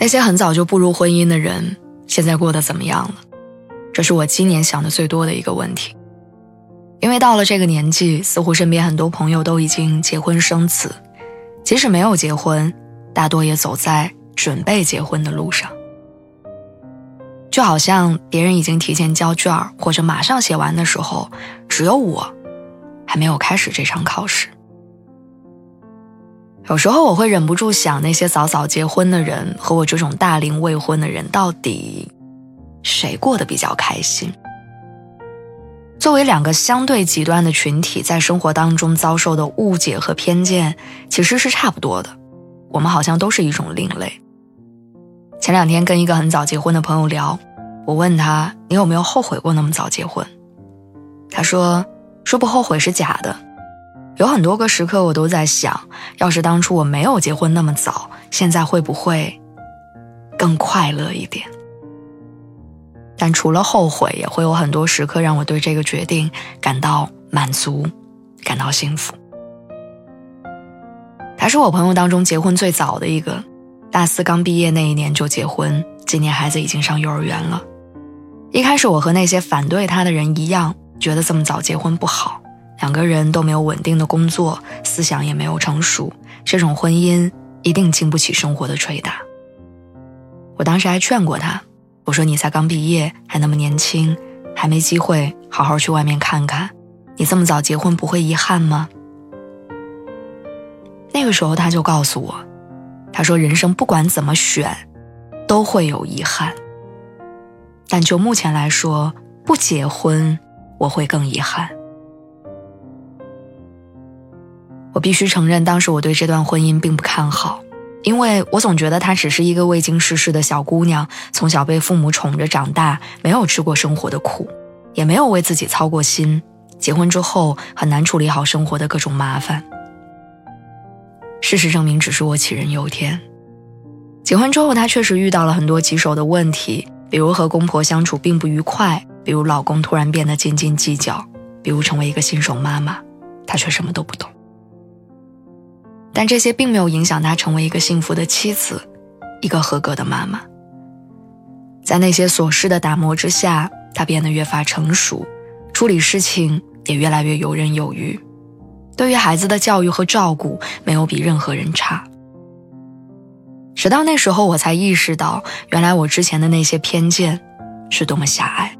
那些很早就步入婚姻的人，现在过得怎么样了？这是我今年想的最多的一个问题。因为到了这个年纪，似乎身边很多朋友都已经结婚生子，即使没有结婚，大多也走在准备结婚的路上。就好像别人已经提前交卷或者马上写完的时候，只有我还没有开始这场考试。有时候我会忍不住想，那些早早结婚的人和我这种大龄未婚的人，到底谁过得比较开心？作为两个相对极端的群体，在生活当中遭受的误解和偏见其实是差不多的。我们好像都是一种另类。前两天跟一个很早结婚的朋友聊，我问他：“你有没有后悔过那么早结婚？”他说：“说不后悔是假的。”有很多个时刻，我都在想，要是当初我没有结婚那么早，现在会不会更快乐一点？但除了后悔，也会有很多时刻让我对这个决定感到满足，感到幸福。他是我朋友当中结婚最早的一个，大四刚毕业那一年就结婚，今年孩子已经上幼儿园了。一开始，我和那些反对他的人一样，觉得这么早结婚不好。两个人都没有稳定的工作，思想也没有成熟，这种婚姻一定经不起生活的捶打。我当时还劝过他，我说：“你才刚毕业，还那么年轻，还没机会好好去外面看看，你这么早结婚不会遗憾吗？”那个时候他就告诉我，他说：“人生不管怎么选，都会有遗憾，但就目前来说，不结婚我会更遗憾。”我必须承认，当时我对这段婚姻并不看好，因为我总觉得她只是一个未经世事的小姑娘，从小被父母宠着长大，没有吃过生活的苦，也没有为自己操过心，结婚之后很难处理好生活的各种麻烦。事实证明，只是我杞人忧天。结婚之后，她确实遇到了很多棘手的问题，比如和公婆相处并不愉快，比如老公突然变得斤斤计较，比如成为一个新手妈妈，她却什么都不懂。但这些并没有影响她成为一个幸福的妻子，一个合格的妈妈。在那些琐事的打磨之下，她变得越发成熟，处理事情也越来越游刃有余。对于孩子的教育和照顾，没有比任何人差。直到那时候，我才意识到，原来我之前的那些偏见，是多么狭隘。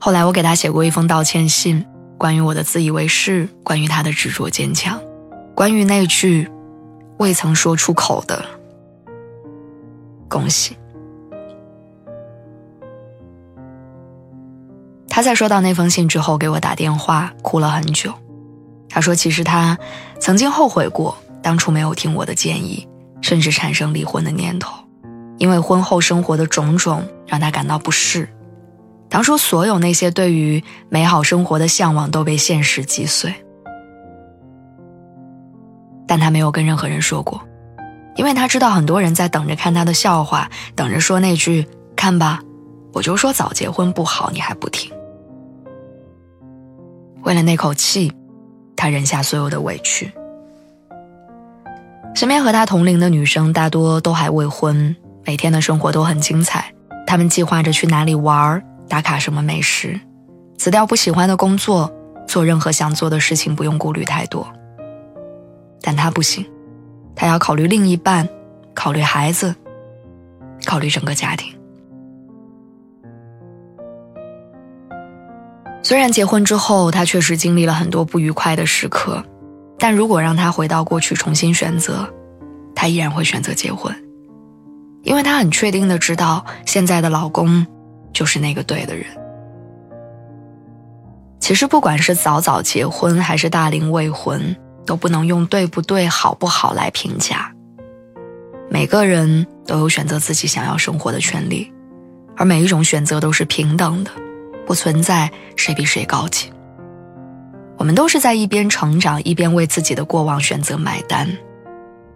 后来，我给他写过一封道歉信。关于我的自以为是，关于他的执着坚强，关于那句未曾说出口的恭喜。他在收到那封信之后给我打电话，哭了很久。他说：“其实他曾经后悔过，当初没有听我的建议，甚至产生离婚的念头，因为婚后生活的种种让他感到不适。”当初所有那些对于美好生活的向往都被现实击碎，但他没有跟任何人说过，因为他知道很多人在等着看他的笑话，等着说那句“看吧，我就说早结婚不好，你还不听。”为了那口气，他忍下所有的委屈。身边和他同龄的女生大多都还未婚，每天的生活都很精彩，他们计划着去哪里玩儿。打卡什么美食，辞掉不喜欢的工作，做任何想做的事情，不用顾虑太多。但他不行，他要考虑另一半，考虑孩子，考虑整个家庭。虽然结婚之后，他确实经历了很多不愉快的时刻，但如果让他回到过去重新选择，他依然会选择结婚，因为他很确定的知道现在的老公。就是那个对的人。其实，不管是早早结婚还是大龄未婚，都不能用对不对、好不好来评价。每个人都有选择自己想要生活的权利，而每一种选择都是平等的，不存在谁比谁高级。我们都是在一边成长，一边为自己的过往选择买单。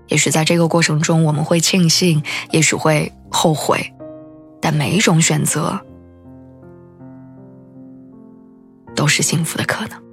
也许在这个过程中，我们会庆幸，也许会后悔，但每一种选择都是幸福的可能。